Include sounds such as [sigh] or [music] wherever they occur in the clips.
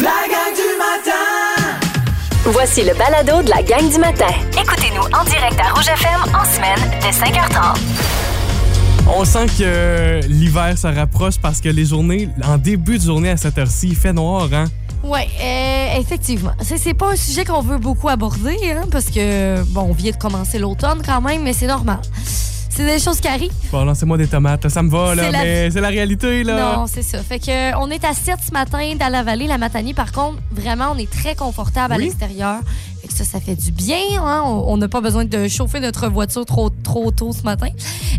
La gang du matin! Voici le balado de la gang du matin. Écoutez-nous en direct à Rouge FM en semaine dès 5h30. On sent que euh, l'hiver se rapproche parce que les journées, en début de journée à cette heure-ci, il fait noir, hein? Oui, effectivement. C'est c'est pas un sujet qu'on veut beaucoup aborder, hein, parce que, bon, on vient de commencer l'automne quand même, mais c'est normal. C'est des choses qui arrivent. Bon, lancez-moi des tomates, là, ça me va, là, mais c'est la réalité, là. Non, c'est ça. Fait que euh, on est à 7 ce matin dans la vallée, la Matanie. Par contre, vraiment, on est très confortable à l'extérieur. Fait que ça, ça fait du bien. Hein? On n'a pas besoin de chauffer notre voiture trop, trop tôt ce matin.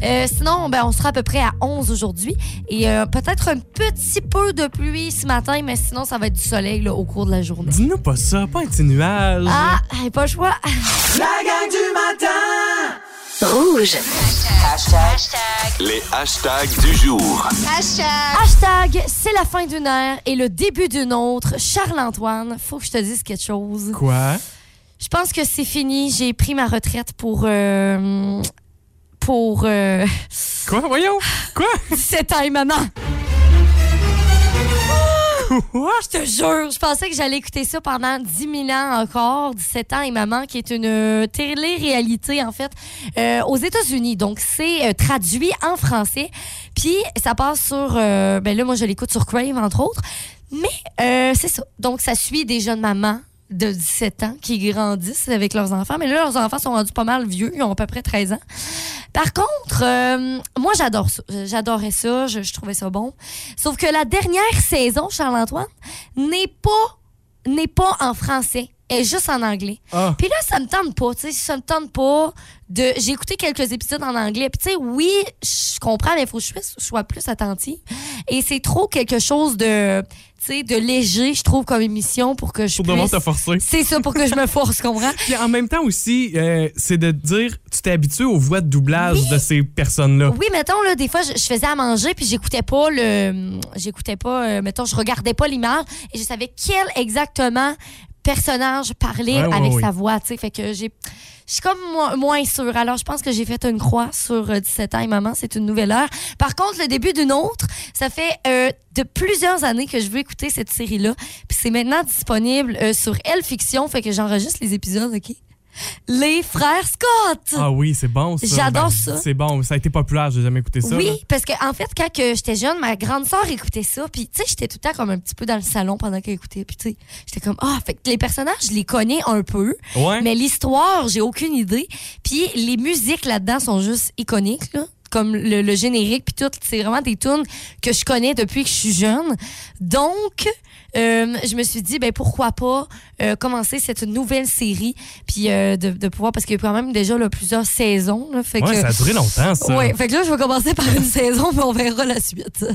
Euh, sinon, ben, on sera à peu près à 11 aujourd'hui. Et euh, peut-être un petit peu de pluie ce matin, mais sinon, ça va être du soleil là, au cours de la journée. Dis-nous pas ça, pas un petit nuage. Ah, pas le choix. La gang du matin! Rouge. Les hashtags du jour. Hashtag, c'est la fin d'une ère et le début d'une autre. Charles-Antoine, faut que je te dise quelque chose. Quoi? Je pense que c'est fini. J'ai pris ma retraite pour. euh, pour euh, Quoi? Voyons? Quoi? 17 ans et maman. Je te jure, je pensais que j'allais écouter ça pendant 10 000 ans encore. 17 ans et maman, qui est une euh, télé-réalité, en fait, euh, aux États-Unis. Donc, c'est euh, traduit en français. Puis, ça passe sur. euh, ben là, moi, je l'écoute sur Crave, entre autres. Mais, euh, c'est ça. Donc, ça suit des jeunes mamans de 17 ans qui grandissent avec leurs enfants. Mais là, leurs enfants sont rendus pas mal vieux. Ils ont à peu près 13 ans. Par contre, euh, moi, j'adore ça. J'adorais ça. Je, je trouvais ça bon. Sauf que la dernière saison, Charles-Antoine, n'est pas, n'est pas en français. Est juste en anglais. Ah. Puis là, ça me tente pas, tu sais, ça me tente pas de... J'ai écouté quelques épisodes en anglais, puis tu sais, oui, je comprends, mais il faut que je sois- plus attentive. Et c'est trop quelque chose de, tu sais, de léger, je trouve, comme émission pour que je Pour devoir puisse... te forcer. C'est ça, pour que je me force, comprends? Puis en même temps aussi, euh, c'est de dire, tu t'es habitué aux voix de doublage de ces personnes-là. Oui, mettons, là, des fois, je, je faisais à manger, puis j'écoutais pas le. J'écoutais pas, euh, mettons, je regardais pas l'image et je savais quel exactement personnage Ouais, ouais, avec ouais. sa voix, tu sais. Fait que j'ai. Je suis comme moins, moins sûre. Alors, je pense que j'ai fait une croix sur euh, 17 ans et maman. C'est une nouvelle heure. Par contre, le début d'une autre, ça fait euh, de plusieurs années que je veux écouter cette série-là. Puis c'est maintenant disponible euh, sur Elle Fiction. Fait que j'enregistre les épisodes, OK? Les frères Scott! Ah oui, c'est bon ça. J'adore ça. C'est bon, ça a été populaire, j'ai jamais écouté ça. là. Oui, parce que en fait, quand que j'étais jeune, ma grande sœur écoutait ça, puis tu sais, j'étais tout le temps comme un petit peu dans le salon pendant qu'elle écoutait, puis tu sais, j'étais comme ah, fait que les personnages, je les connais un peu, Ouais. mais l'histoire, j'ai aucune idée. Puis les musiques là-dedans sont juste iconiques là. Comme le, le générique puis tout, c'est vraiment des tunes que je connais depuis que je suis jeune. Donc, euh, je me suis dit, ben pourquoi pas euh, commencer cette nouvelle série, puis euh, de, de pouvoir, parce qu'il y a quand même déjà là, plusieurs saisons. Là, fait Ouais, que, ça a duré longtemps, ça. Ouais, fait que là, je vais commencer par une [laughs] saison, mais on verra la suite.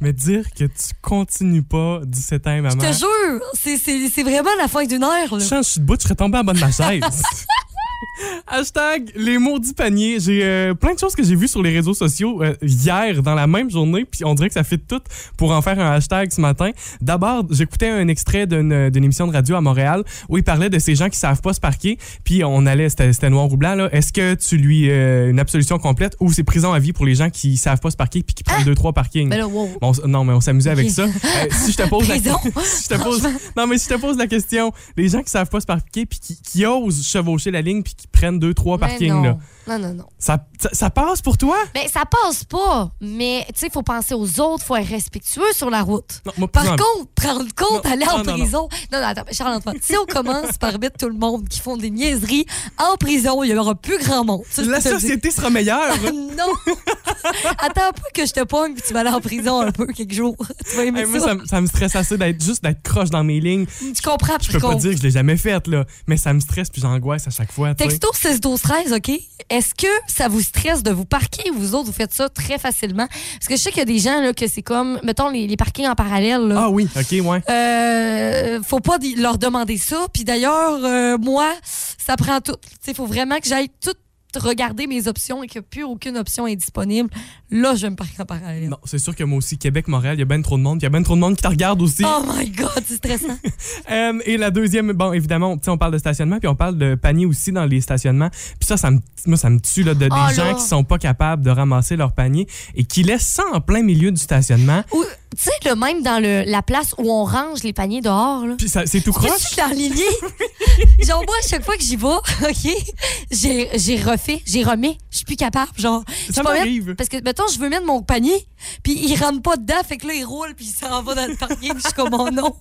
Mais dire que tu continues pas 17 ans, Je maman. te jure, c'est- vraiment la fin d'une heure. Là. Je je suis debout, je serais tombé en bas de ma chaise. [laughs] [laughs] Hashtag les maudits paniers. J'ai euh, plein de choses que j'ai vues sur les réseaux sociaux euh, hier dans la même journée, puis on dirait que ça fait tout pour en faire un hashtag ce matin. D'abord, j'écoutais un extrait d'une d'une émission de radio à Montréal où il parlait de ces gens qui savent pas se parquer, puis on allait, c'était noir ou blanc, là. Est-ce que tu lui euh, une absolution complète ou c'est prison à vie pour les gens qui savent pas se parquer puis qui prennent deux, trois parkings? Ben là, wow. Bon, non, mais on s'amusait avec ça. Euh, si je te pose la [laughs] si je te pose, non, mais si je te pose la question, les gens qui savent pas se parquer puis qui, qui osent chevaucher la ligne puis qui prennent deux, trois Mais parkings, non. là, non, non, non. ça, ça, ça passe pour toi? Ben, ça passe pas, mais tu sais, il faut penser aux autres, faut être respectueux sur la route. Non, moi, Par contre, prendre compte, Non, aller en prison. Non, non, attends, Charles-Antoine, si on commence par mettre tout le monde qui font des niaiseries en prison, il y aura plus grand monde. Ça, la société sera meilleure. non! [laughs] Attends un peu que je te pogne puis tu vas aller en prison un peu quelques jours. [laughs] Tu vas aimer Hey, moi, ça. ça, me- ça me stresse assez d'être juste d'être croche dans mes lignes. Tu comprends, Je peux pas dire que je l'ai jamais faite, là, mais ça me stresse puis j'angoisse à chaque fois. Texto 16 12 13 OK? Est-ce que ça vous stresse de vous parquer ou vous autres, vous faites ça très facilement? Parce que je sais qu'il y a des gens là, que c'est comme, mettons, les, les parkings en parallèle. Là. Ah oui, ok, ouais. Euh, faut pas leur demander ça. Puis d'ailleurs, euh, moi, ça prend tout. Il faut vraiment que j'aille tout regarder mes options et que plus aucune option est disponible. Là, je vais me parquer en parallèle. Non, c'est sûr que moi aussi, Québec, Montréal, il y a bien trop de monde. Il y a bien trop de monde qui te regarde aussi. Oh my God, c'est stressant. [laughs] Euh, et la deuxième, bon, évidemment, tu sais, on parle de stationnement, puis on parle de panier aussi dans les stationnements. Puis ça, ça me, moi, ça me tue, là, de, Oh des gens là. qui sont pas capables de ramasser leur panier et qui laissent ça en plein milieu du stationnement. Tu sais, le même dans le, la place où on range les paniers dehors, là. Puis ça- c'est tout Je croche. suis [laughs] [laughs] enlignée. genre, moi, à chaque fois que j'y vais, [laughs] OK, j'ai refait, j'ai remis. Je suis plus capable. Genre, je Ça m'arrive. Parce que, mettons, je veux mettre mon panier, puis il rentre pas dedans, fait que là, il roule, puis il s'en va dans le parking. Je suis comme, oh non.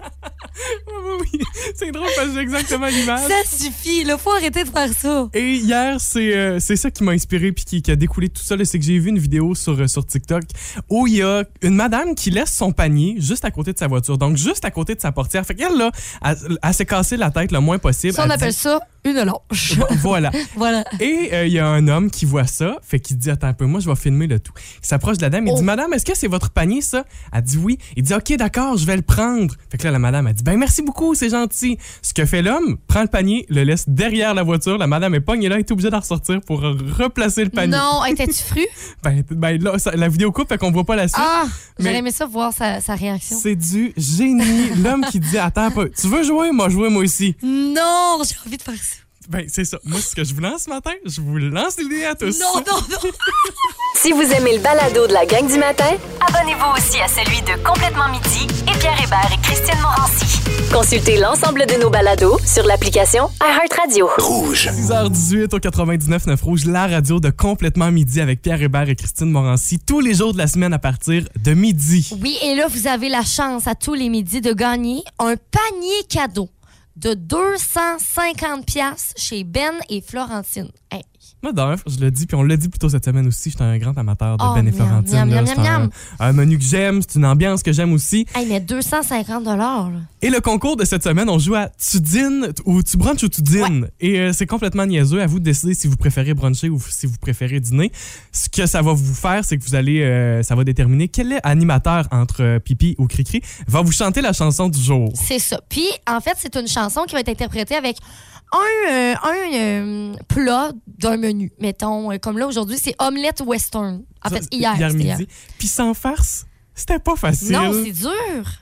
Oui, oui. C'est drôle parce que j'ai exactement l'image. Ça suffit, là. Faut arrêter de faire ça. Et hier, c'est euh, ça qui m'a inspiré puis qui, qui a découlé tout ça. C'est que j'ai vu une vidéo sur, euh, sur TikTok où il y a une madame qui laisse son panier juste à côté de sa voiture. Donc, juste à côté de sa portière. Fait qu'elle, là, elle, elle s'est cassée la tête le moins possible. Ça, on Elle appelle dit- ça une lâche. Voilà. [laughs] voilà. Et euh, il y a un homme qui voit ça, fait qu'il dit Attends un peu, moi je vais filmer le tout. Il s'approche de la dame, il Oh. dit Madame, est-ce que c'est votre panier ça Elle dit oui. Il dit Ok, d'accord, je vais le prendre. Fait que là, la madame a dit Ben merci beaucoup, c'est gentil. Ce que fait l'homme, prend le panier, le laisse derrière la voiture. La madame est pognée là, elle est obligée de ressortir pour replacer le panier. Non, étais-tu [laughs] fru? Ben, ben là, ça- la vidéo coupe, fait qu'on voit pas la suite. Ah, Mais- j'aurais aimé ça voir sa, sa réaction. C'est du génie. L'homme qui dit Attends un peu, tu veux jouer Moi, jouer moi aussi? Non, j'ai envie de faire ça. Ben, c'est ça. Moi, ce que je vous lance ce matin, je vous lance l'idée à tous. Non, non, non. [laughs] Si vous aimez le balado de la gang du matin, abonnez-vous aussi à celui de Complètement Midi et Pierre Hébert et Christine Morancy. Consultez l'ensemble de nos balados sur l'application iHeartRadio. Rouge. 6h18 au 99.9 Rouge, la radio de complètement midi avec Pierre Hébert et Christine Morancy, tous les jours de la semaine à partir de midi. Oui, et là, vous avez la chance à tous les midis de gagner un panier cadeau de 250 pièces chez Ben et Florentine. Moi, d'ailleurs, je le dis, puis on l'a dit plus tôt cette semaine aussi, je suis un grand amateur de Oh, Ben et Florentine. C'est un menu que j'aime, c'est une ambiance que j'aime aussi. Hey, mais 250 là. Et le concours de cette semaine, on joue à Tu dînes ou Tu brunches ou Tu dînes. Et euh, c'est complètement niaiseux. À vous de décider si vous préférez bruncher ou si vous préférez dîner. Ce que ça va vous faire, c'est que vous allez, euh, ça va déterminer quel est animateur entre euh, Pipi ou Cricri va vous chanter la chanson du jour. C'est ça. Puis, en fait, c'est une chanson qui va être interprétée avec un, euh, un euh, plat d'un menu. Mettons, euh, comme là, aujourd'hui, c'est omelette western. En Ça, fait, hier. c'était midi. hier. Puis sans farce, c'était pas facile. Non, c'est dur.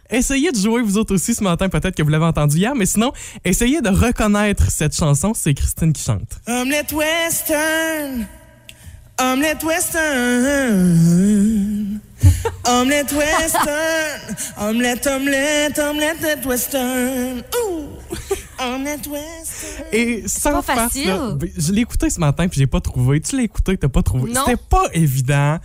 Essayez de jouer vous autres aussi ce matin, peut-être que vous l'avez entendu hier, mais sinon, essayez de reconnaître cette chanson, c'est Christine qui chante. Omelette western. Omelette western. Omelette western. Omelette, omelette, omelette western. Ouh. Omelette western. Et sans pas farce, facile. là, ben, je l'ai écouté ce matin puis j'ai pas trouvé. Tu l'as écouté, t'as pas trouvé. Non. C'était pas évident.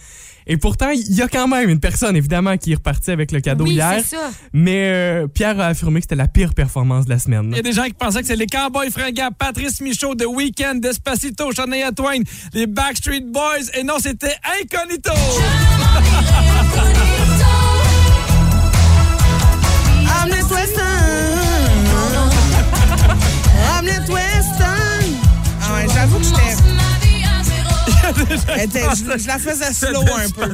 Et pourtant, il y a quand même une personne, évidemment, qui est repartie avec le cadeau oui, hier. c'est ça. Mais euh, Pierre a affirmé que c'était la pire performance de la semaine. Il y a des gens qui pensaient que c'est les Cowboys fringants, Patrice Michaud, The Weeknd, Despacito, Shania Twain, les Backstreet Boys, et non, c'était Incognito! Je, je la faisais slow un peu.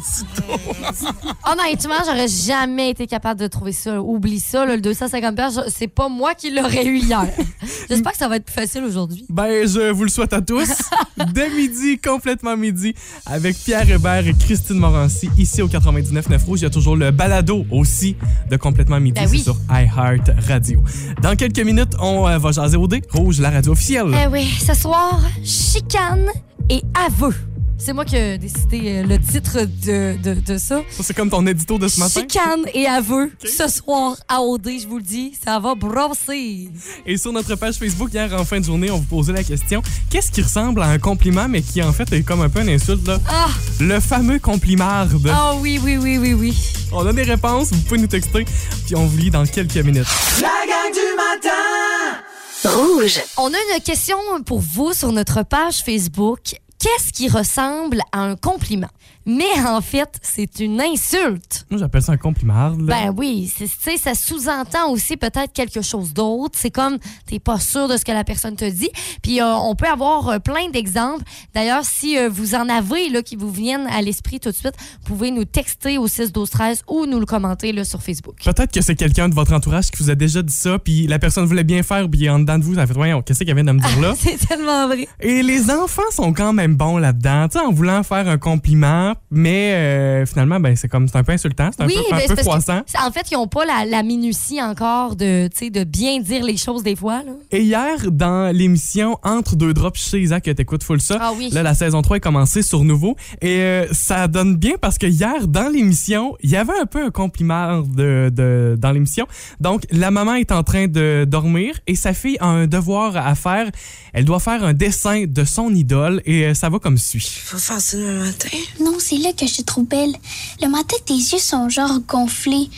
Honnêtement, j'aurais jamais été capable de trouver ça. Oublie ça, là, le 250 pièces, c'est pas moi qui l'aurais eu hier. [laughs] J'espère que ça va être plus facile aujourd'hui. Ben, je vous le souhaite à tous. [laughs] Dès midi, complètement midi, avec Pierre Hébert et Christine Morancy, ici au 99.9 Rouge. Il y a toujours le balado aussi de complètement midi. Ben oui. Sur iHeart Radio. Dans quelques minutes, on euh, va jaser au dé. Rouge, la radio officielle. Eh oui, ce soir, chicane et aveu. C'est moi qui ai décidé euh, le titre de, de, de ça. Ça, c'est comme ton édito de ce matin? Chicane et aveu. Ce soir, à OD, je vous le dis, ça va brosser. Et sur notre page Facebook, hier, en fin de journée, on vous posait la question qu'est-ce qui ressemble à un compliment, mais qui en fait est comme un peu une insulte, là? Ah, Le fameux complimarde. ah oui, oui, oui, oui, oui. On a des réponses, vous pouvez nous texter, puis on vous lit dans quelques minutes. La gang du matin. Rouge. On a une question pour vous sur notre page Facebook. Qu'est-ce qui ressemble à un compliment? Mais en fait, c'est une insulte. Moi, j'appelle ça un complimarde. là. Ben oui, c'est- tu sais, ça sous-entend aussi peut-être quelque chose d'autre. C'est comme, t'es pas sûr de ce que la personne te dit. Puis euh, on peut avoir euh, plein d'exemples. D'ailleurs, si euh, vous en avez là, qui vous viennent à l'esprit tout de suite, vous pouvez nous texter au 6 12 13 ou nous le commenter là, sur Facebook. Peut-être que c'est quelqu'un de votre entourage qui vous a déjà dit ça, puis la personne voulait bien faire, puis en dedans de vous, ça fait voyons, qu'est-ce qu'elle vient de me dire là? [laughs] c'est tellement vrai. Et les enfants sont quand même bons là-dedans, tu sais, en voulant faire un compliment, mais euh, finalement, ben, c'est comme c'est un peu insultant, c'est un oui, peu, un ben, peu que- c'est- En fait, ils n'ont pas la, la minutie encore de, tu sais, de bien dire les choses des fois. Là. Et hier, dans l'émission Entre deux drops chez Isaac, que t'écoutes full ça, Ah oui. là, la saison 3 est commencée sur nouveau. Et euh, ça donne bien parce que hier, dans l'émission, il y avait un peu un compliment de, de- dans l'émission. Donc, la maman est en train de dormir et sa fille a un devoir à faire. Elle doit faire un dessin de son idole et euh, ça va comme suit. Faut faire ça demain matin. Non, c'est là que je te trouve belle. Le matin, tes yeux sont genre gonflés,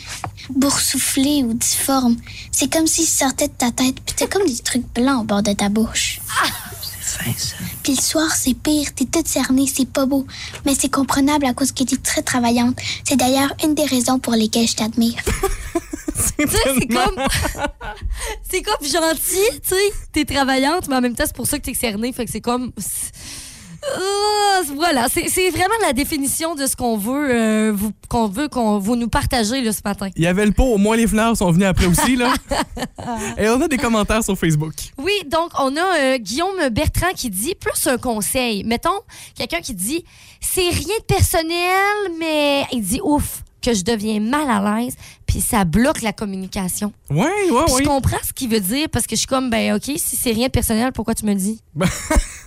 boursouflés ou difformes. C'est comme s'ils sortaient de ta tête, puis t'as comme des trucs blancs au bord de ta bouche. C'est fin, ça. Puis le soir, c'est pire, t'es toute cernée, c'est pas beau. Mais c'est comprenable à cause que t'es très travaillante. C'est d'ailleurs une des raisons pour lesquelles je t'admire. [laughs] C'est comme. c'est comme gentil, tu sais. T'es travaillante, mais en même temps, c'est pour ça que t'es cernée. Fait que c'est comme. Ah, voilà, c'est c'est vraiment la définition de ce qu'on veut, euh, vous- qu'on veut qu'on vous nous partagez là, ce matin. Il y avait le pot, au moins les fleurs sont venues après aussi, là. [laughs] et on a des commentaires sur Facebook. Oui, donc on a euh, Guillaume Bertrand qui dit plus un conseil. Mettons quelqu'un qui dit c'est rien de personnel, mais il dit ouf que je deviens mal à l'aise, puis ça bloque la communication. Ouais, Puis ouais. je comprends ce qu'il veut dire parce que je suis comme ben OK, si c'est rien de personnel, pourquoi tu me le dis? [laughs]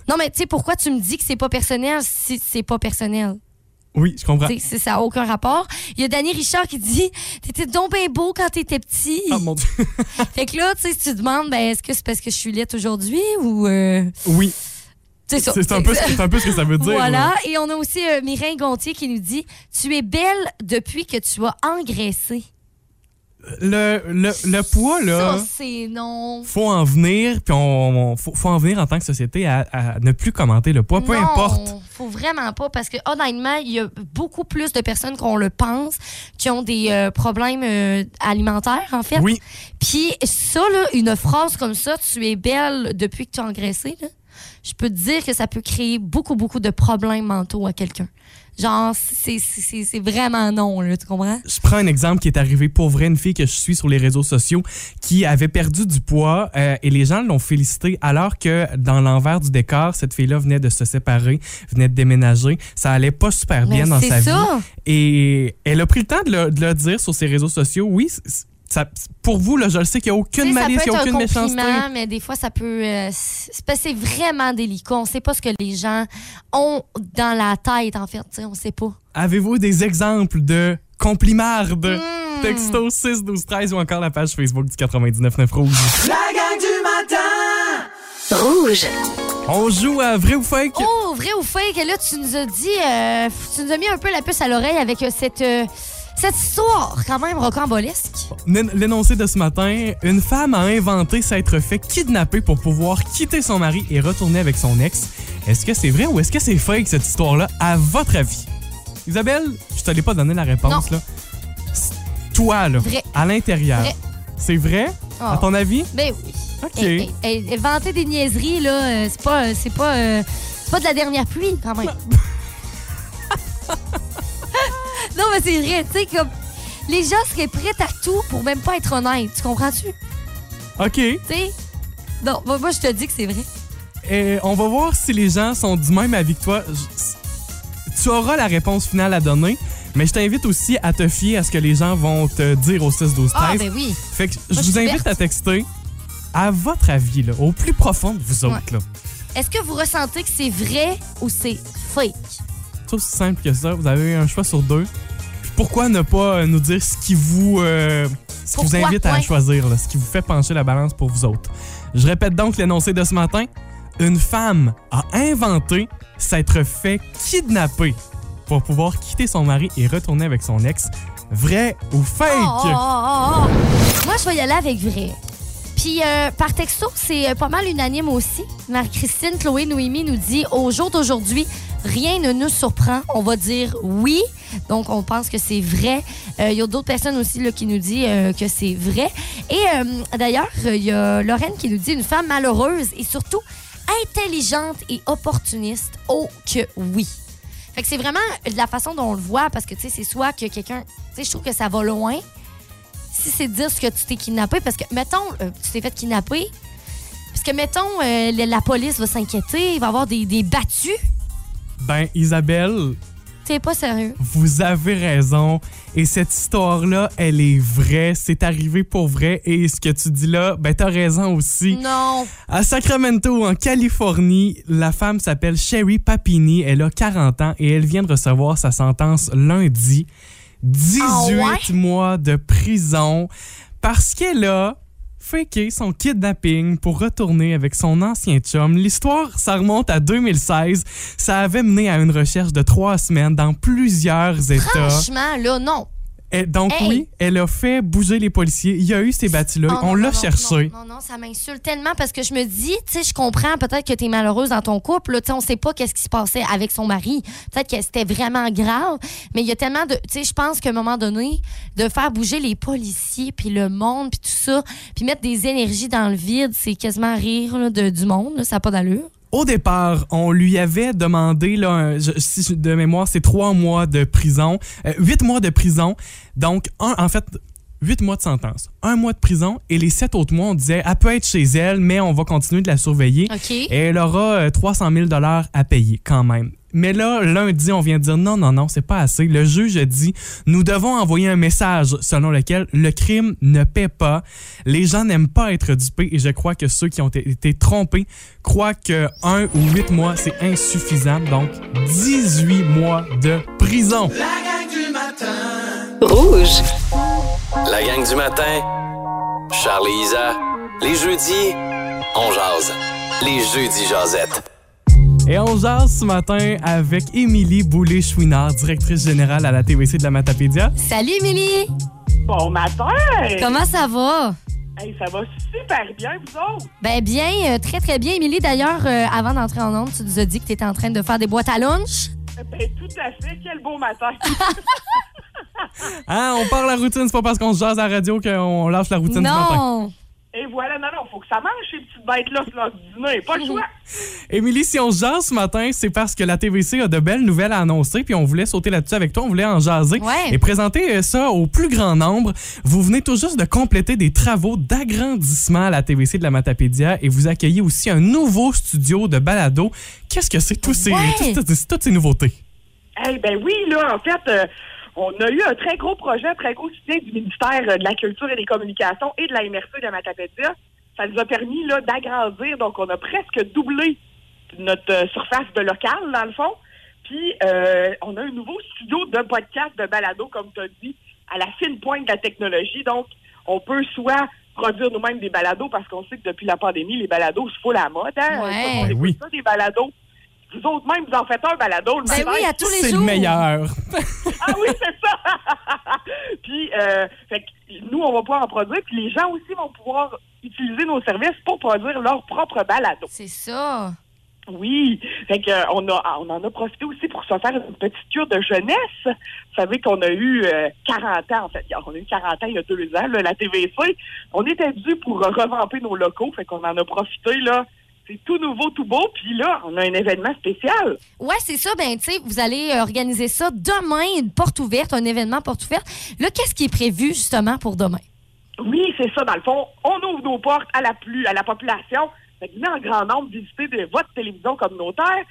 Non mais tu sais pourquoi tu me dis que c'est pas personnel si c'est pas personnel? Oui, je comprends. C'est- ça n'a aucun rapport. Il y a Danny Richard qui dit T'étais donc bien beau quand t'étais petit. Ah, mon Dieu. [laughs] Fait que là, tu sais, si tu te demandes ben, Est-ce que c'est parce que je suis laite aujourd'hui ou. euh, Oui, c'est ça. c'est un, peu ce que- c'est un peu ce que ça veut dire. Voilà. là. Et on a aussi euh, Mireille Gontier qui nous dit Tu es belle depuis que tu as engraissé. Le, le, le poids, là, Ça, c'est non. faut en venir, puis on, on- faut, faut en venir en tant que société à, à ne plus commenter le poids, peu Non, importe. faut vraiment pas parce que honnêtement, il y a beaucoup plus de personnes qu'on le pense qui ont des euh, problèmes euh, alimentaires en fait. Oui, Puis ça là, une phrase comme ça, tu es belle depuis que tu as engraissé là. Je peux te dire que ça peut créer beaucoup beaucoup de problèmes mentaux à quelqu'un. Genre c'est vraiment non là, tu comprends? Je prends un exemple qui est arrivé pour vrai, une fille que je suis sur les réseaux sociaux qui avait perdu du poids euh, et les gens l'ont félicité alors que dans l'envers du décor, cette fille-là venait de se séparer, venait de déménager. Ça allait pas super bien Mais dans sa vie. ça. Et elle a pris le temps de le, de le dire sur ses réseaux sociaux. Oui, ça, pour vous, là, je le sais qu'il n'y a aucune malice, il n'y a peut être aucune un méchanceté. compliment, mais des fois, ça peut. euh, que c'est vraiment délicat. On sait pas ce que les gens ont dans la tête, en fait. On sait pas. Avez-vous des exemples de complimardes? Hmm. Texto 6 12 13 ou encore la page Facebook du 99.9 Rouge. La gang du matin! Rouge. On joue à vrai ou fake? Oh, vrai ou fake? Là, tu nous as dit. euh, tu nous as mis un peu la puce à l'oreille avec euh, cette. euh, cette histoire, quand même rocambolesque. L'én- L'énoncé de ce matin, une femme a inventé s'être fait kidnapper pour pouvoir quitter son mari et retourner avec son ex. Est-ce que c'est vrai ou est-ce que c'est fake cette histoire-là, à votre avis? Isabelle, je te l'ai pas donné la réponse, là. Toi, là, Vrai. à l'intérieur. Vrai. C'est vrai? À Oh. ton avis? Ben oui. OK. Eh, Inventer des niaiseries, là, euh, c'est pas, c'est pas, euh, c'est pas de la dernière pluie, quand même. [laughs] non, mais c'est vrai, tu sais, comme. Les gens seraient prêts à tout pour même pas être honnêtes. Tu comprends-tu? OK. Tu sais? Non, moi, moi, je te dis que c'est vrai. Et on va voir si les gens sont du même avis que toi. Tu auras la réponse finale à donner, mais je t'invite aussi à te fier à ce que les gens vont te dire au 6 12 13 Ah, ben oui. Fait que je Moi, je vous invite verte. à texter à votre avis, là, au plus profond de vous autres. Là. Est-ce que vous ressentez que c'est vrai ou c'est fake? C'est aussi simple que ça. Vous avez un choix sur deux. Pourquoi ne pas nous dire ce qui vous, euh, ce qui vous invite à choisir, là, ce qui vous fait pencher la balance pour vous autres? Je répète donc l'énoncé de ce matin. Une femme a inventé s'être fait kidnapper pour pouvoir quitter son mari et retourner avec son ex. Vrai ou fake? Oh, oh, oh, oh. Moi, je vais y aller avec vrai. Puis euh, par texto, c'est euh, pas mal unanime aussi. Marie-Christine, Chloé, Noémie nous dit au jour d'aujourd'hui, rien ne nous surprend. On va dire oui. Donc, on pense que c'est vrai. Euh, Il y a d'autres personnes aussi qui nous disent euh, que c'est vrai. Et euh, d'ailleurs, il y a Lorraine qui nous dit une femme malheureuse et surtout intelligente et opportuniste. Oh que oui. Fait que c'est vraiment la façon dont on le voit parce que, tu sais, c'est soit que quelqu'un... Tu sais, je trouve que ça va loin. Si c'est dire ce que tu t'es kidnappé, parce que, mettons, tu t'es fait kidnapper, parce que, mettons, la, la police va s'inquiéter, il va y avoir des, des battus. Ben, Isabelle, T'es pas sérieux. Vous avez raison. Et cette histoire-là, elle est vraie. C'est arrivé pour vrai. Et ce que tu dis là, ben t'as raison aussi. Non. À Sacramento, en Californie, la femme s'appelle Sherry Papini. Elle a 40 ans et elle vient de recevoir sa sentence lundi. 18 Ah ouais? mois de prison parce qu'elle a faké son kidnapping pour retourner avec son ancien chum. L'histoire, ça remonte à 2016. Ça avait mené à une recherche de trois semaines dans plusieurs États. Franchement, là, non. Et donc Hey! oui, elle a fait bouger les policiers. Il y a eu ces bâtis-là. Oh, On l'a cherché. Non, non, non, ça m'insulte tellement parce que je me dis, tu sais, je comprends peut-être que tu es malheureuse dans ton couple. Tu sais, on sait pas qu'est-ce qui se passait avec son mari. Peut-être que c'était vraiment grave. Mais il y a tellement de. Tu sais, je pense qu'à un moment donné, de faire bouger les policiers, puis le monde, puis tout ça, puis mettre des énergies dans le vide, c'est quasiment rire là, de, du monde. là, ça n'a pas d'allure. Au départ, on lui avait demandé, là, de mémoire, c'est trois mois de prison, euh, huit mois de prison. Donc, en fait, huit mois de sentence, un mois de prison et les sept autres mois, on disait, elle peut être chez elle, mais on va continuer de la surveiller. OK. Et elle aura euh, 300 000 à payer quand même. Mais là, lundi, on vient de dire non, non, non, c'est pas assez. Le juge a dit nous devons envoyer un message selon lequel le crime ne paie pas. Les gens n'aiment pas être dupés et je crois que ceux qui ont été- été trompés croient que un ou huit mois, c'est insuffisant. Donc, 18 mois de prison. La gang du matin. Rouge. La gang du matin, Charles et Isa, les jeudis, on jase. Les jeudis jasettes. Et on jase ce matin avec Émilie Boulay-Chouinard, directrice générale à la TVC de la Matapédia. Salut, Émilie. Bon matin! Comment ça va? Hey, ça va super bien, vous autres? Ben bien, euh, très très bien. Émilie, d'ailleurs, euh, avant d'entrer en onde, tu nous as dit que tu étais en train de faire des boîtes à lunch. Ben, tout à fait. Quel beau matin! [laughs] Hein, on part la routine, c'est pas parce qu'on se jase à la radio qu'on lâche la routine du matin. Et voilà, non, non, faut que ça mange, ces petites bêtes-là, sur leur dîner. Pas le [laughs] choix. Émilie, si on se jase ce matin, c'est parce que la TVC a de belles nouvelles à annoncer, puis on voulait sauter là-dessus avec toi, on voulait en jaser Ouais. et présenter euh, ça au plus grand nombre. Vous venez tout juste de compléter des travaux d'agrandissement à la TVC de la Matapédia et vous accueillez aussi un nouveau studio de balado. Qu'est-ce que c'est tous ces, Ouais. toutes, toutes- toutes ces nouveautés? Eh ben oui, là, en fait, euh, on a eu un très gros projet, un très gros soutien du ministère euh, de la Culture et des Communications et de la MRC de Matapédia. Ça nous a permis là d'agrandir, donc on a presque doublé notre euh, surface de local, dans le fond. Puis, euh, on a un nouveau studio de podcast, de balado, comme tu as dit, à la fine pointe de la technologie. Donc, on peut soit produire nous-mêmes des balados, parce qu'on sait que depuis la pandémie, les balados se font la mode. Hein? Ouais. Monde Ben écoute oui. ça, des balados. Vous autres même, vous en faites un balado le Ben matin. oui, à tous les C'est jours. le meilleur. [laughs] Ah oui, c'est ça! [laughs] puis, euh, fait que nous, on va pouvoir en produire, puis les gens aussi vont pouvoir utiliser nos services pour produire leur propre balado. C'est ça. Oui, fait que, euh, on, a, on en a profité aussi pour se faire une petite cure de jeunesse. Vous savez qu'on a eu euh, 40 ans, en fait. On a eu 40 ans il y a deux ans, là, la TVC. On était dû pour euh, revamper nos locaux, fait qu'on en a profité, là. C'est tout nouveau, tout beau, puis là, on a un événement spécial. Ouais, c'est ça. Ben, tu sais, vous allez euh, organiser ça demain, une porte ouverte, un événement porte ouverte. Là, qu'est-ce qui est prévu justement pour demain? Oui, c'est ça. Dans le fond, on ouvre nos portes à la plus à la population. Fait que venez en grand nombre visiter de votre télévision communautaire.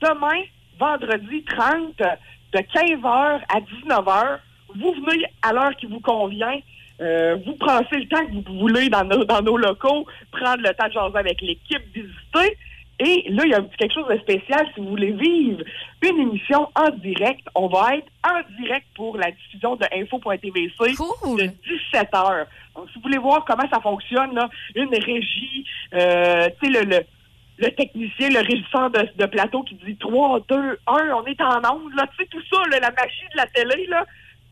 Demain, vendredi 30, de 15h à 19h, vous venez à l'heure qui vous convient. Euh, vous prenez le temps que vous voulez dans nos, dans nos locaux, prendre le temps de jaser avec l'équipe, visiter. Et là, il y a quelque chose de spécial si vous voulez vivre une émission en direct. On va être en direct pour la diffusion de info.tvc Cool. de 17 heures. Donc, si vous voulez voir comment ça fonctionne, là, une régie, euh, tu sais, le, le, le technicien, le régisseur de, de plateau qui dit 3, 2, 1, on est en onde, là, tu sais, tout ça, là, la machine de la télé, là,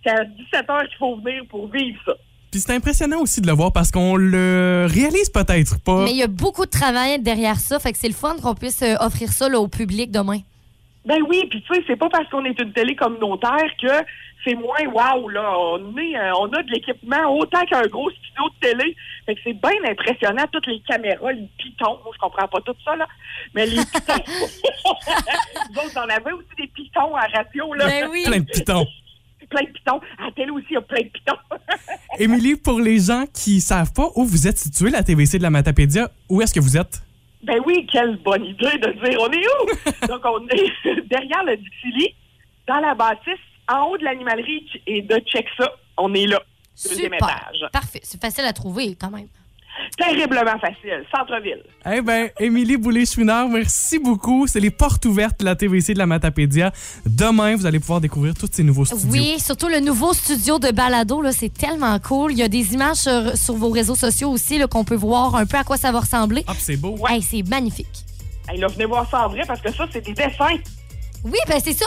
c'est à 17 heures qu'il faut venir pour vivre ça. Puis c'est impressionnant aussi de le voir parce qu'on le réalise peut-être pas. Mais il y a beaucoup de travail derrière ça. Fait que c'est le fun qu'on puisse euh, offrir ça là, au public demain. Ben oui, puis tu sais, c'est pas parce qu'on est une télé communautaire que c'est moins wow, là. On, est, euh, on a de l'équipement autant qu'un gros studio de télé. Fait que c'est bien impressionnant, toutes les caméras, les pitons. Moi, je comprends pas tout ça, là. Mais les [laughs] pitons. [laughs] Vous autres, en avez aussi des pitons à radio, là. Ben oui. Plein de pitons. Plein de pitons. À télé aussi, il y a plein de pitons. [laughs] Émilie, pour les gens qui savent pas où vous êtes situé, la TVC de la Matapédia, où est-ce que vous êtes? Ben oui, quelle bonne idée de dire on est où? [laughs] Donc, on est [laughs] derrière le Dixili. dans la bâtisse, en haut de l'animalerie et de Check ça, on est là. Deuxième Super. étage. Parfait. C'est facile à trouver quand même. Terriblement facile. Centre-ville. Eh ben, Émilie Boulay-Chouinard, merci beaucoup. C'est les portes ouvertes de la TVC de la Matapédia. Demain, vous allez pouvoir découvrir tous ces nouveaux studios. Oui, surtout le nouveau studio de balado, là, c'est tellement cool. Il y a des images sur, sur vos réseaux sociaux aussi qu'on peut voir un peu à quoi ça va ressembler. Ah, c'est beau. Hey, c'est magnifique. Hey, là, venez voir ça en vrai parce que ça, c'est des dessins. Oui, ben c'est ça.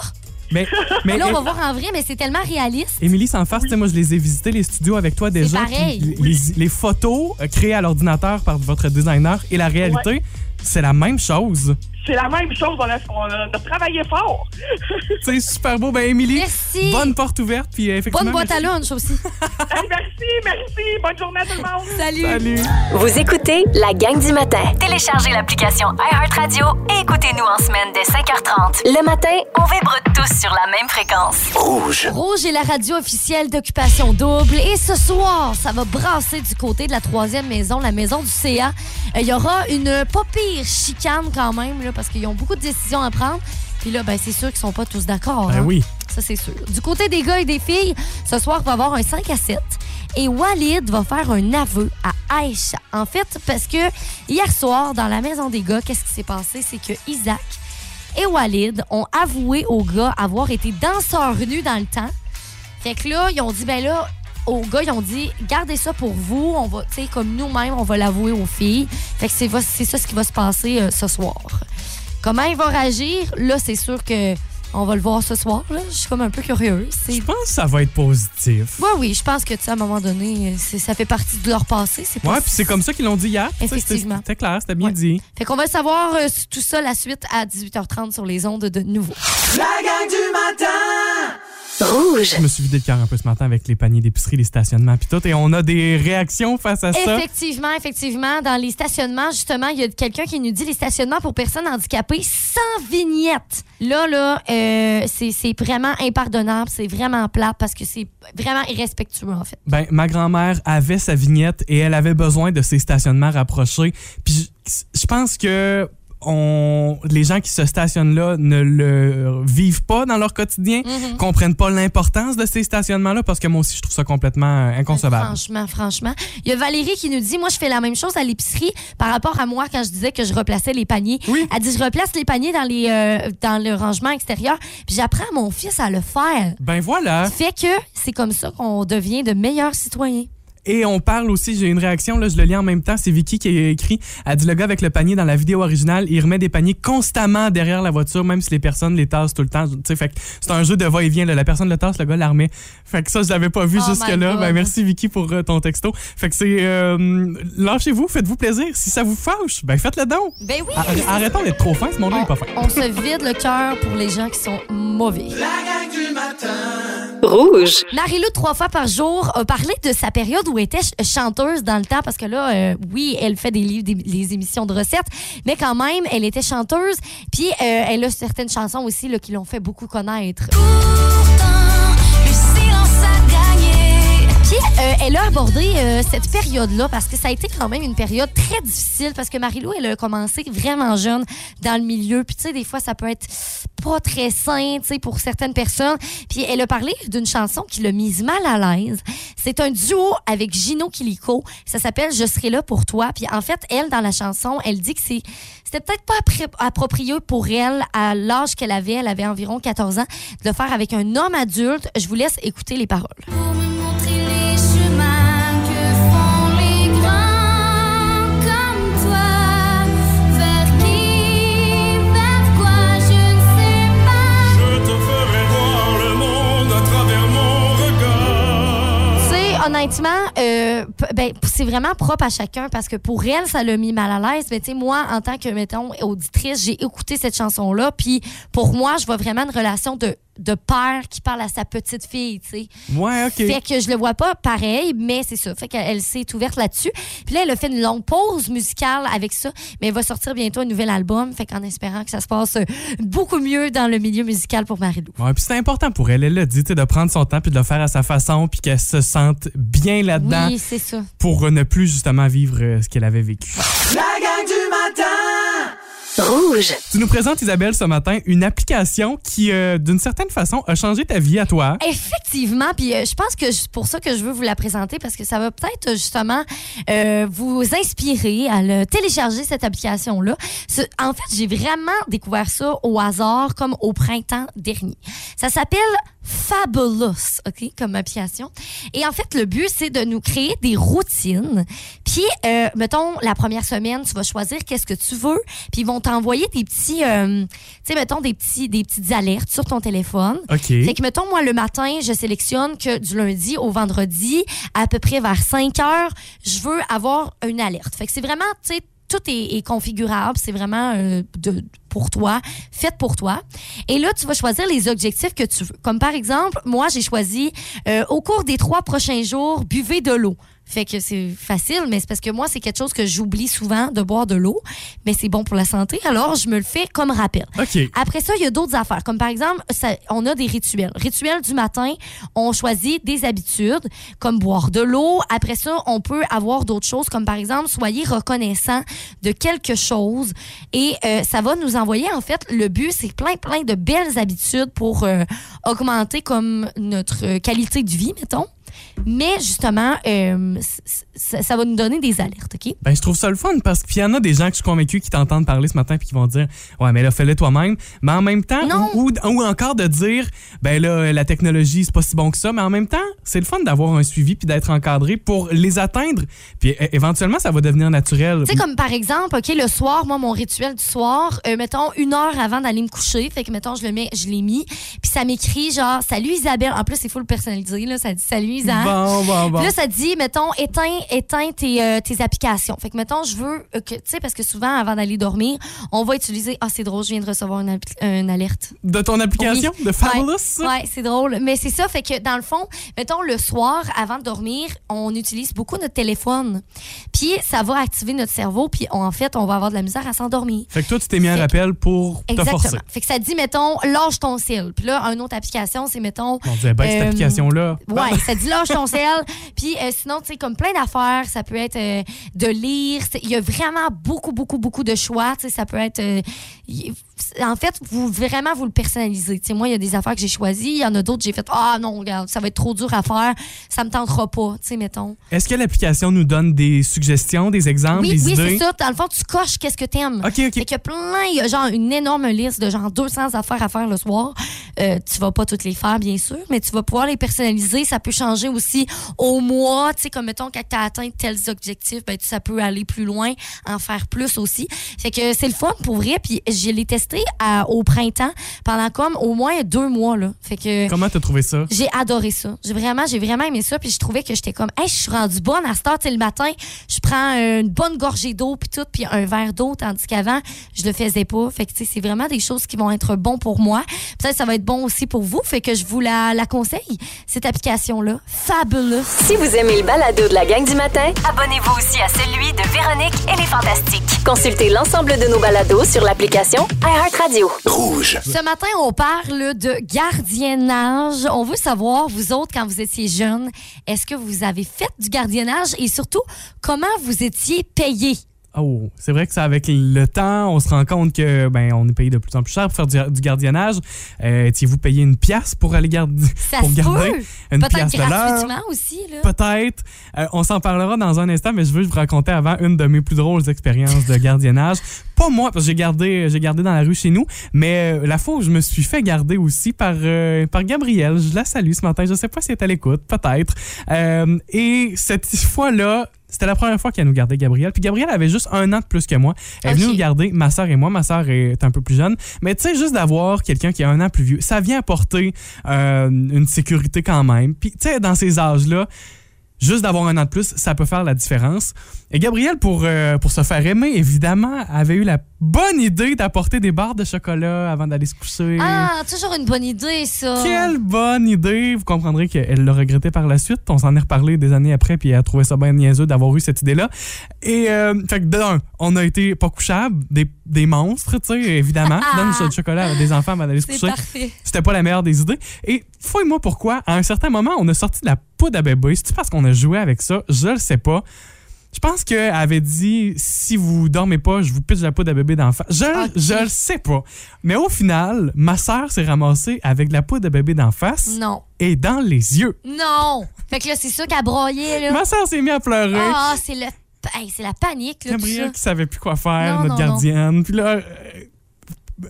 Mais, [laughs] mais Là, on va voir en vrai, mais c'est tellement réaliste. Émilie, sans farce, sais, moi, je les ai visités, les studios avec toi déjà. pareil. les photos euh, créées à l'ordinateur par votre designer et la réalité, c'est la même chose. C'est la même chose. On a, on a- on a travaillé fort. [laughs] C'est super beau. Ben, Émilie, Merci. bonne porte ouverte. Puis, euh, effectivement, Bonne boîte à lunch aussi. [laughs] Hey, merci, merci. Bonne journée à tout le monde. Salut. Salut. Vous écoutez la gang du matin. Téléchargez l'application iHeartRadio et écoutez-nous en semaine dès 5h30. Le matin, on vibre tous sur la même fréquence. Rouge. Rouge est la radio officielle d'Occupation Double. Et ce soir, ça va brasser du côté de la troisième maison, la maison du CA. Euh, Il y aura une pas pire chicane quand même, là, parce qu'ils ont beaucoup de décisions à prendre. Puis là, ben, c'est sûr qu'ils sont pas tous d'accord. Ben hein. oui. Ça, c'est sûr. Du côté des gars et des filles, ce soir, il va y avoir un 5 à 7. Et Walid va faire un aveu à Aïcha. En fait, parce que hier soir, dans la maison des gars, qu'est-ce qui s'est passé? C'est que Isaac et Walid ont avoué aux gars avoir été danseurs nus dans le temps. Fait que là, ils ont dit, ben là, aux gars, ils ont dit, gardez ça pour vous. On va, tu sais, comme nous-mêmes, on va l'avouer aux filles. Fait que c'est va- c'est ça ce qui va se passer euh, ce soir. Comment ils vont réagir? Là, c'est sûr que on va le voir ce soir. Là. Je suis comme un peu curieuse. C'est Je pense que ça va être positif. Ouais, oui, je pense que, tu sais, à un moment donné, c'est- ça fait partie de leur passé. Ouais, puis c'est comme ça qu'ils l'ont dit hier. Effectivement. C'était clair, c'était bien Ouais. dit. Fait qu'on va savoir euh, tout ça la suite à 18h30 sur les ondes de nouveau. La gang du matin Rouge. Je me suis vidé le cœur un peu ce matin avec les paniers d'épicerie, les stationnements, puis tout. Et on a des réactions face à ça. Effectivement, effectivement, dans les stationnements, justement, il y a quelqu'un qui nous dit les stationnements pour personnes handicapées sans vignette. Là, là, euh, c'est vraiment impardonnable, c'est vraiment plat parce que c'est vraiment irrespectueux, en fait. Ben, ma grand-mère avait sa vignette et elle avait besoin de ses stationnements rapprochés. Puis je pense que on, les gens qui se stationnent là ne le vivent pas dans leur quotidien, Mhm. comprennent pas l'importance de ces stationnements-là parce que moi aussi, je trouve ça complètement euh, inconcevable. Franchement, franchement. Il y a Valérie qui nous dit Moi, je fais la même chose à l'épicerie par rapport à moi quand je disais que je replaçais les paniers. Oui. Elle dit Je replace les paniers dans, les, euh, dans le rangement extérieur, puis j'apprends à mon fils à le faire. Ben voilà. Fait que c'est comme ça qu'on devient de meilleurs citoyens. Et on parle aussi, j'ai une réaction, là, je le lis en même temps, c'est Vicky qui a écrit, elle dit le gars avec le panier dans la vidéo originale, il remet des paniers constamment derrière la voiture, même si les personnes les tassent tout le temps. Tu sais, fait que c'est un jeu de va-et-vient, là. la personne le tasse, le gars la remet. Fait que ça, je l'avais pas vu Oh jusque-là. Ben, merci Vicky pour euh, ton texto. Fait que c'est, euh, lâchez-vous, faites-vous plaisir. Si ça vous fâche, ben faites-le donc. Ben oui. Ar- Arrêtons d'être trop fin, ce monde-là on, est pas fin. on se vide le cœur pour les gens qui sont mauvais. La gang du matin Rouge. Marie-Lou, trois fois par jour, a parlé de sa période où elle était ch- chanteuse dans le temps, parce que là, euh, oui, elle fait des livres, des, émissions de recettes, mais quand même, elle était chanteuse. Puis, euh, elle a certaines chansons aussi là, qui l'ont fait beaucoup connaître. Euh, elle a abordé euh, cette période-là parce que ça a été quand même une période très difficile parce que Marie-Lou, elle a commencé vraiment jeune dans le milieu. Puis, tu sais, des fois, ça peut être pas très sain, tu sais, pour certaines personnes. Puis, elle a parlé d'une chanson qui l'a mise mal à l'aise. C'est un duo avec Gino Kilico. Ça s'appelle Je serai là pour toi. Puis, en fait, elle, dans la chanson, elle dit que c'est c'était peut-être pas approprié pour elle à l'âge qu'elle avait. Elle avait environ 14 ans de le faire avec un homme adulte. Je vous laisse écouter les paroles. Honnêtement, euh, ben, c'est vraiment propre à chacun parce que pour elle, ça l'a mis mal à l'aise. Mais tu sais, moi, en tant que, mettons, auditrice, j'ai écouté cette chanson-là. Puis pour moi, je vois vraiment une relation de, de père qui parle à sa petite fille, tu sais. Ouais, OK. Fait que je le vois pas pareil, mais c'est ça. Fait qu'elle s'est ouverte là-dessus. Puis là, elle a fait une longue pause musicale avec ça, mais elle va sortir bientôt un nouvel album. Fait qu'en espérant que ça se passe euh, beaucoup mieux dans le milieu musical pour Marie-Lou. Ouais, puis c'est important pour elle. Elle l'a dit, tu sais, de prendre son temps puis de le faire à sa façon puis qu'elle se sente bien là-dedans Oui, c'est ça. pour ne plus justement vivre euh, ce qu'elle avait vécu. La gang Rouge. Tu nous présentes, Isabelle, ce matin, une application qui, euh, d'une certaine façon, a changé ta vie à toi. Effectivement, puis euh, je pense que c'est pour ça que je veux vous la présenter parce que ça va peut-être euh, justement euh, vous inspirer à le télécharger cette application là. En fait, j'ai vraiment découvert ça au hasard comme au printemps dernier. Ça s'appelle Fabulous, OK, comme application. Et en fait, le but, c'est de nous créer des routines. Puis, euh, mettons, la première semaine, tu vas choisir qu'est-ce que tu veux. Puis, ils vont t'envoyer des petits, euh, tu sais, mettons, des, petits, des petites alertes sur ton téléphone. OK. Fait que, mettons, moi, le matin, je sélectionne que du lundi au vendredi, à peu près vers 5 heures, je veux avoir une alerte. Fait que c'est vraiment, tu sais, tout est, configurable. C'est vraiment euh, de, pour toi, fait pour toi. Et là, tu vas choisir les objectifs que tu veux. Comme par exemple, moi, j'ai choisi euh, au cours des trois prochains jours, buvez de l'eau. Fait que c'est facile, mais c'est parce que moi, c'est quelque chose que j'oublie souvent de boire de l'eau, mais c'est bon pour la santé, alors je me le fais comme rappel. Après ça, il y a d'autres affaires, comme par exemple, ça- on a des rituels. Rituel du matin, on choisit des habitudes, comme boire de l'eau. Après ça, on peut avoir d'autres choses, comme par exemple, soyez reconnaissant de quelque chose. Et euh, ça va nous envoyer, en fait, le but, c'est plein, plein de belles habitudes pour euh, augmenter comme notre qualité de vie, mettons. Mais justement, euh, ça va nous donner des alertes, OK? Ben, je trouve ça le fun parce qu'il y en a des gens que je suis convaincu qui t'entendent parler ce matin puis qui vont dire Ouais, mais là, fais-le toi-même. Mais en même temps, ou, ou, ou encore de dire Ben là, la technologie, c'est pas si bon que ça. Mais en même temps, c'est le fun d'avoir un suivi puis d'être encadré pour les atteindre. Puis éventuellement, ça va devenir naturel. Tu sais, comme par exemple, OK, le soir, moi, mon rituel du soir, euh, mettons, une heure avant d'aller me coucher, fait que, mettons, je le mets, je l'ai mis, puis ça m'écrit genre, salut Isabelle. En plus, il faut le personnaliser, là, ça dit salut Isabelle. Bon, bon, bon. Puis là, ça dit, mettons, éteins, éteins tes, euh, tes applications. Fait que, mettons, je veux euh, que, tu sais, parce que souvent, avant d'aller dormir, on va utiliser, ah, c'est drôle, je viens de recevoir une, alerte. De ton application, Oui. de Fabulous? Ouais, ouais, c'est drôle. Mais c'est ça, fait que dans le fond, mettons le soir, avant de dormir, on utilise beaucoup notre téléphone. Puis ça va activer notre cerveau, puis on- en fait, on va avoir de la misère à s'endormir. Fait que toi, tu t'es mis un rappel pour te Exactement. forcer. Fait que ça dit, mettons, lâche ton cell. Puis là, une autre application, c'est, mettons. On disait, ben, cette euh, application-là. Ouais, ça dit lâche ton sel. Puis euh, sinon, tu sais, comme plein d'affaires, ça peut être euh, de lire. Il y a vraiment beaucoup, beaucoup, beaucoup de choix. Tu sais, ça peut être. euh, en fait, vous vraiment vous le personnalisez. Moi, il y a des affaires que j'ai choisies. Il y en a d'autres, j'ai fait Ah non, regarde, ça va être trop dur à faire. Ça me tentera pas. Tu sais, mettons. Est-ce que l'application nous donne des suggestions, des exemples, Oui, des oui, idées? c'est ça. Dans le fond, tu coches qu'est-ce que t'aimes. OK, OK. Fait a plein, il y a genre une énorme liste de genre 200 affaires à faire le soir. Euh, tu vas pas toutes les faire, bien sûr, mais tu vas pouvoir les personnaliser. Ça peut changer aussi au mois. Tu sais, comme mettons, quand tu as atteint tels objectifs, ben, ça peut aller plus loin, en faire plus aussi. Fait que c'est le fun pour vrai. Puis je l'ai testé à- au printemps pendant comme au moins deux mois. Là. Fait que. Comment t'as trouvé ça? J'ai adoré ça. J'ai vraiment, j'ai vraiment aimé ça. Puis je trouvais que j'étais comme, hey, je suis rendue bonne à cette heure, tu sais, le matin. Je prends une bonne gorgée d'eau puis tout, puis un verre d'eau, tandis qu'avant, je le faisais pas. Fait que tu sais, c'est vraiment des choses qui vont être bons pour moi. Peut-être que ça va être bon aussi pour vous. Fait que je vous la, la conseille, cette application-là. Fabulous. Si vous aimez le balado de la gang du matin, abonnez-vous aussi à celui de Véronique et les Fantastiques. Consultez l'ensemble de nos balados sur l'application iHeartRadio. Rouge. Ce matin, on parle de gardiennage. On veut savoir, vous autres, quand vous étiez jeunes, est-ce que vous avez fait du gardiennage et surtout, comment vous étiez payé? Oh, c'est vrai que ça, avec le temps, on se rend compte que ben on est payé de plus en plus cher pour faire du, du gardiennage. Euh, vous payé une pièce pour aller garder Ça pour se garder peut. une Peut-être pièce de l'heure? gratuitement aussi. Là. Peut-être. Euh, on s'en parlera dans un instant, mais je veux vous raconter avant une de mes plus drôles expériences de gardiennage. [laughs] Pas moi, parce que j'ai gardé, j'ai gardé dans la rue chez nous, mais euh, la fois où je me suis fait garder aussi par, euh, par Gabrielle. Je la salue ce matin. Je sais pas si elle est à l'écoute, peut-être. Euh, et cette fois-là, c'était la première fois qu'elle nous gardait Gabrielle. Puis Gabrielle avait juste un an de plus que moi. Elle est venue nous garder, ma soeur et moi. Ma soeur est un peu plus jeune. Mais tu sais, juste d'avoir quelqu'un qui a un an plus vieux, ça vient apporter euh, une sécurité quand même. Puis tu sais, dans ces âges-là, juste d'avoir un an de plus, ça peut faire la différence. Et Gabrielle, pour, euh, pour se faire aimer, évidemment, avait eu la bonne idée d'apporter des barres de chocolat avant d'aller se coucher. Ah, toujours une bonne idée, ça. Quelle bonne idée! Vous comprendrez qu'elle l'a regretté par la suite. On s'en est reparlé des années après, puis elle a trouvé ça bien niaiseux d'avoir eu cette idée-là. Et, euh, fait que d'un, on a été pas couchables, des, des monstres, tu sais, évidemment. [laughs] Donne du chocolat à des enfants avant d'aller se coucher. C'était pas la meilleure des idées. Et fouille-moi pourquoi, à un certain moment, on a sorti de la poudre à bébé. C'est-tu parce qu'on a joué avec ça? Je le sais pas. Je pense qu'elle avait dit si vous dormez pas, je vous pitche la poudre à bébé d'enfant. Je, je le sais pas. Mais au final, ma sœur s'est ramassée avec de la poudre à bébé d'en face Non. et dans les yeux. Non! Fait que là, c'est ça qu'elle broyait, là. Ma sœur s'est mise à pleurer. Ah, c'est le. hey, c'est la panique, là, qui savait plus quoi faire, Non, notre non, gardienne. Puis là, euh,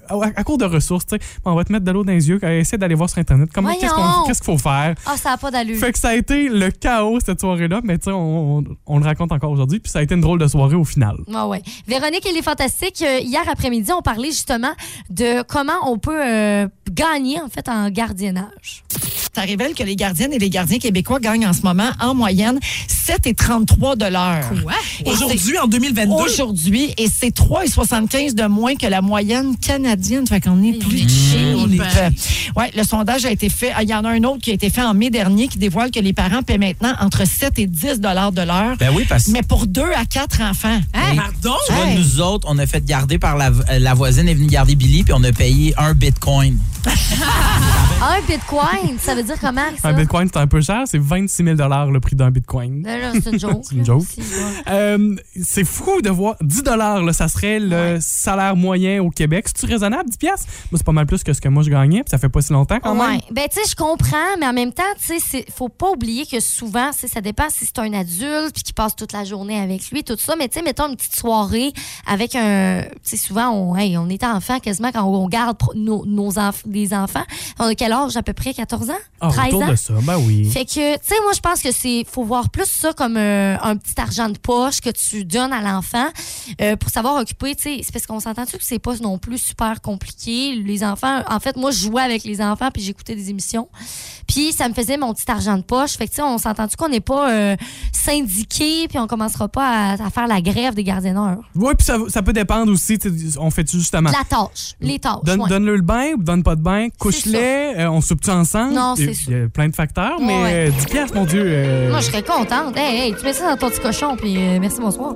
à, à court de ressources, tu sais, on va te mettre de l'eau dans les yeux, essaie d'aller voir sur Internet comment qu'est-ce qu'on- Voyons. qu'est-ce qu'il faut faire. Ah, ça n'a pas d'allure. Fait que ça a été le chaos cette soirée-là, mais tu sais, on, on- on le raconte encore aujourd'hui, puis ça a été une drôle de soirée au final. Ah ouais. Véronique, elle est fantastique. Euh, hier après-midi, on parlait justement de comment on peut euh, gagner, en fait, en gardiennage. Ça révèle que les gardiennes et les gardiens québécois gagnent en ce moment, en moyenne, 7,33 de l'heure. Quoi? Et Aujourd'hui, en 2022? Aujourd'hui, et c'est 3,75 de moins que la moyenne canadienne. Fait qu'on est plus cheap. cheap. Ouais, le sondage a été fait. ah, Il y en a un autre qui a été fait en mai dernier qui dévoile que les parents paient maintenant entre 7 et 10 dollars de l'heure. Ben oui, parce que Mais pour 2 à 4 enfants. Hein? Pardon? tu vois, Hey. nous autres, on a fait garder par la, euh, la voisine est venue garder Billy, puis on a payé un bitcoin. [laughs] [laughs] Un bitcoin, ça veut dire comment, ça? Un bitcoin, c'est un peu cher, c'est 26 000 le prix d'un bitcoin. Là, c'est une joke. [laughs] C'est une joke. Euh, c'est fou de voir 10 là, ça serait le salaire moyen au Québec. C'est-tu raisonnable, 10 piastres? Moi, c'est pas mal plus que ce que moi je gagnais, puis ça fait pas si longtemps quand même. Ouais. Ben, tu sais, je comprends, mais en même temps, tu sais, faut pas oublier que souvent, ça dépend si c'est un adulte puis qui passe toute la journée avec lui, tout ça. Mais tu sais, mettons une petite soirée avec un. Tu sais, souvent, on, hey, on est enfant quasiment quand on garde nos, nos enf- enfants. On a quel âge? À peu près 14 ans? Ah, 13 autour ans? de ça, ben oui. Fait que, tu sais, moi, je pense que c'est, faut voir plus ça comme euh, un petit argent de poche que tu donnes à l'enfant euh, pour savoir occuper, tu sais. C'est parce qu'on s'entend-tu que c'est pas non plus super compliqué? Les enfants, en fait, moi, je jouais avec les enfants puis j'écoutais des émissions. Puis ça me faisait mon petit argent de poche. Fait que, tu sais, on s'entend-tu qu'on n'est pas euh, syndiqué puis on commencera pas à, à faire la grève des gardienneurs. Oui, puis ça, ça peut dépendre aussi. tu sais, On fait-tu justement. La tâche, les tâches. Ouais. Donne-le le bain ou donne pas de bain, couche-les, euh, on soupe-tu ensemble? Non, Il y a- plein de facteurs, mais Ouais. euh, 10 piastres, mon Dieu. euh, Moi, je serais contente. Hey, hey, tu mets ça dans ton petit cochon puis euh, merci, bonsoir.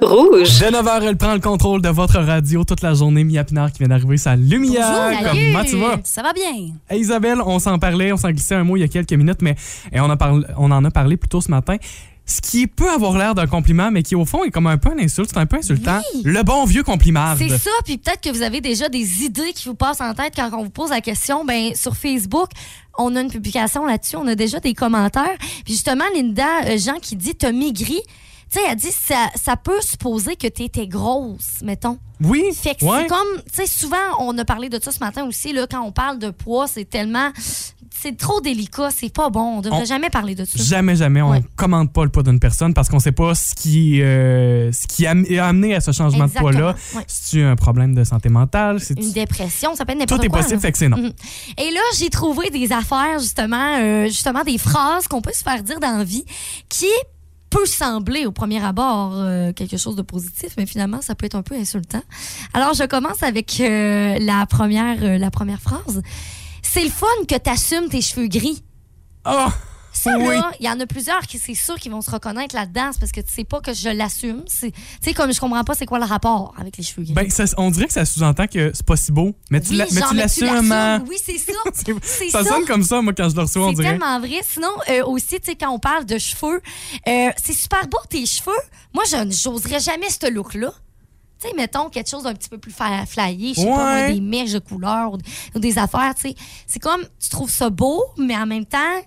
Rouge. De 9h, elle prend le contrôle de votre radio toute la journée. Mia Pinard qui vient d'arriver, sa lumière. Bonjour. Comment tu vas? Ça va bien. Hey, Isabelle, on s'en parlait, on s'en glissait un mot il y a quelques minutes, mais et on, a parlé- on en a parlé plus tôt ce matin. Ce qui peut avoir l'air d'un compliment, mais qui au fond est comme un peu une insulte, c'est un peu insultant. Le bon vieux compliment. C'est ça, puis peut-être que vous avez déjà des idées qui vous passent en tête quand on vous pose la question. Ben sur Facebook, on a une publication là-dessus, on a déjà des commentaires. Puis justement, Linda euh, Jean qui dit t'as maigri. Tu sais, elle dit ça, ça peut supposer que tu étais grosse, mettons. Oui. Fait que ouais. c'est comme, tu sais, souvent, on a parlé de ça ce matin aussi, là, quand on parle de poids, c'est tellement. C'est trop délicat, c'est pas bon. On devrait On- jamais parler de ça. Jamais, jamais, on Ouais. commande pas le poids d'une personne parce qu'on sait pas ce qui, euh, ce qui a amené à ce changement de poids-là. Ouais. Si tu as un problème de santé mentale, c'est Une dépression, ça peut être n'importe tout est quoi. possible, là. fait que c'est non. Mhm. Et là, j'ai trouvé des affaires, justement, euh, justement des phrases qu'on peut se faire dire dans la vie qui peut sembler au premier abord euh, quelque chose de positif, mais finalement, ça peut être un peu insultant. Alors, je commence avec euh, la, première, euh, la première phrase. C'est le fun que tu assumes tes cheveux gris. Oh! Ça, Oui. là, il y en a plusieurs qui, c'est sûr, qui vont se reconnaître là-dedans. C'est parce que tu sais pas que je l'assume. C'est- Tu sais, comme je comprends pas c'est quoi le rapport avec les cheveux gris. Ben, ça- on dirait que ça sous-entend que c'est pas si beau, mais tu Oui, l'assumes. hein? Oui, c'est ça. [laughs] C'est- C'est ça ça. sonne comme ça, moi, quand je le reçois, on C'est dirait. tellement vrai. Sinon, euh, aussi, tu sais, quand on parle de cheveux, euh, c'est super beau tes cheveux. Moi, je j'oserais jamais ce look-là. Tu sais, mettons quelque chose d'un petit peu plus flyé, je sais pas, moi, des mèches de couleurs ou des affaires, tu sais. C'est comme, tu trouves ça beau, mais en même temps,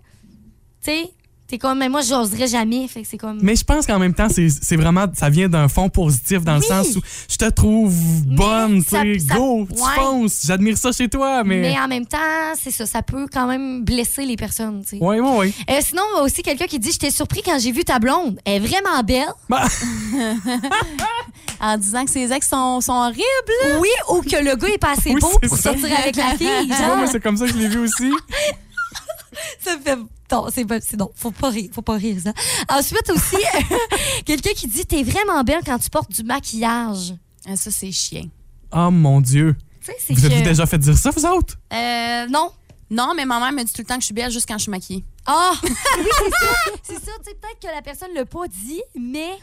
tu sais, t'es comme, mais moi, j'oserais jamais. Fait que c'est comme. Mais je pense qu'en même temps, c'est c'est vraiment, ça vient d'un fond positif dans Oui. le sens où je te trouve bonne, tu ça- go, tu ouais. fonces, j'admire ça chez toi, mais. mais en même temps, c'est ça, ça peut quand même blesser les personnes, tu sais. Oui, oui, oui. Euh, sinon, aussi quelqu'un qui dit Je t'ai surpris quand j'ai vu ta blonde. Elle est vraiment belle. Bah, [laughs] En disant que ses ex sont, sont horribles. Oui, ou que le gars est pas assez Oui, beau c'est pour ça. sortir avec la fille. [laughs] ouais, Genre, moi, c'est comme ça que je l'ai vu aussi. [laughs] ça me fait. Non, c'est pas, c'est non, faut pas rire, faut pas rire ça. Ensuite aussi, [laughs] quelqu'un qui dit t'es vraiment belle quand tu portes du maquillage. Ah, ça, c'est chien. Oh mon Dieu. Tu sais, c'est Vous que. avez déjà fait dire ça, vous autres? Euh, non. Non, mais ma mère me dit tout le temps que je suis belle juste quand je suis maquillée. Ah, [laughs] oui, c'est ça. C'est ça. Tu sais, peut-être que la personne l'a pas dit, mais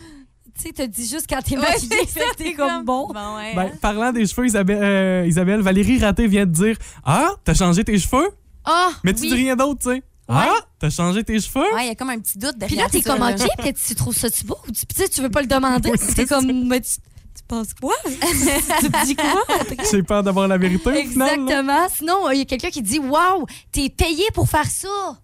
tu sais, te dit juste quand t'es maquillée, fait que t'es comme bon. Bon, ouais. Ben, parlant des cheveux, Isabelle, euh, Isabelle, Valérie Raté vient de dire Ah, t'as changé tes cheveux? Ah, Mais tu oui. dis rien d'autre, tu sais. Ah, t'as changé tes cheveux? Ouais, il y a comme un petit doute Puis derrière là, t'es comme. OK, peut-être tu trouves ça tu beau. ou Tu sais, tu veux pas le demander. Oui, t'es c'est comme, mais tu, tu penses quoi? tu te dis quoi? [laughs] J'ai peur d'avoir la vérité. Exactement. Sinon, il y a quelqu'un qui dit, Waouh, t'es payé pour faire ça.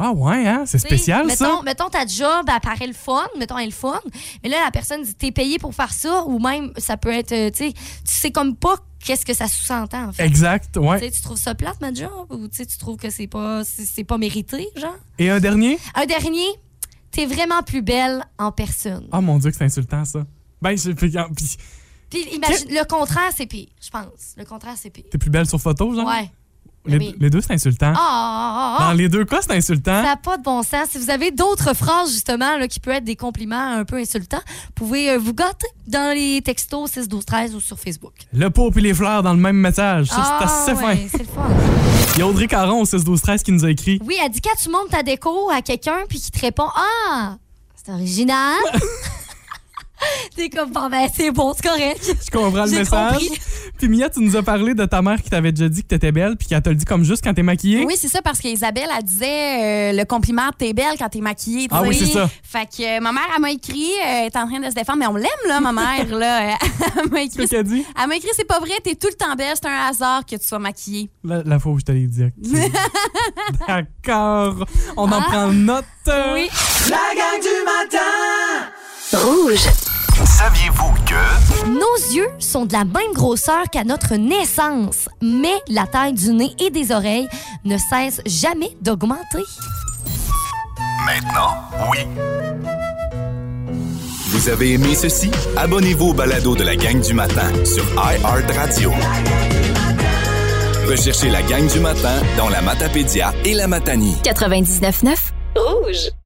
Ah ouais, hein? C'est spécial, mettons, ça? Mettons ta job, elle paraît le fun, mettons elle est le fun, mais là la personne dit t'es payé pour faire ça ou même ça peut être, euh, tu sais, tu sais comme pas qu'est-ce que ça sous-entend en fait? Exact, Tu ouais. sais, tu trouves ça plate ma job ou tu sais, tu trouves que c'est pas c'est pas mérité genre? Et un dernier? Un dernier, t'es vraiment plus belle en personne. Ah mon Dieu, que c'est insultant, ça. Ben, j'ai- puis- puis Puis imagine le contraire c'est pire, je pense. Le contraire c'est pire. t'es plus belle sur photo, genre? Ouais. Les, Oui. les deux, c'est insultant. Ah, ah, ah, Dans les deux cas, c'est insultant. Ça n'a pas de bon sens. Si vous avez d'autres phrases, justement, là, qui peuvent être des compliments un peu insultants, vous pouvez euh, vous gâter dans les textos 6 12 13 ou sur Facebook. Le pot et les fleurs dans le même message. Ça, c'est assez ouais, fin. c'est le fun. Il y a Audrey Caron au 6 12 13 qui nous a écrit. Oui, elle dit quand tu montres ta déco à quelqu'un puis qu'il te répond Ah, c'est original. [laughs] T'es comme, bon, ben, c'est bon, c'est correct. Je comprends le J'ai message. compris. Puis Mia, tu nous as parlé de ta mère qui t'avait déjà dit que t'étais belle, puis qu'elle te le dit comme juste quand t'es maquillée? Oui, c'est ça, parce qu'Isabelle, elle disait euh, le compliment t'es belle quand t'es maquillée. Ah oui, c'est ça. Fait que euh, ma mère, elle m'a écrit, euh, elle est en train de se défendre, mais on l'aime, là, ma mère, [laughs] là. Elle m'a écrit. Qu'est-ce qu'elle dit? Elle m'a écrit, c'est pas vrai, t'es tout le temps belle, c'est un hasard que tu sois maquillée. La, la fois où je dit. ok. [laughs] D'accord. On en Ah. prend note. Oui. La gang du matin! Rouge. Saviez-vous que... Nos yeux sont de la même grosseur qu'à notre naissance, mais la taille du nez et des oreilles ne cesse jamais d'augmenter. Maintenant, oui. Vous avez aimé ceci? Abonnez-vous au balado de la gang du matin sur iHeartRadio. Recherchez la gang du matin dans la Matapédia et la Matanie. 99.9 Rouge.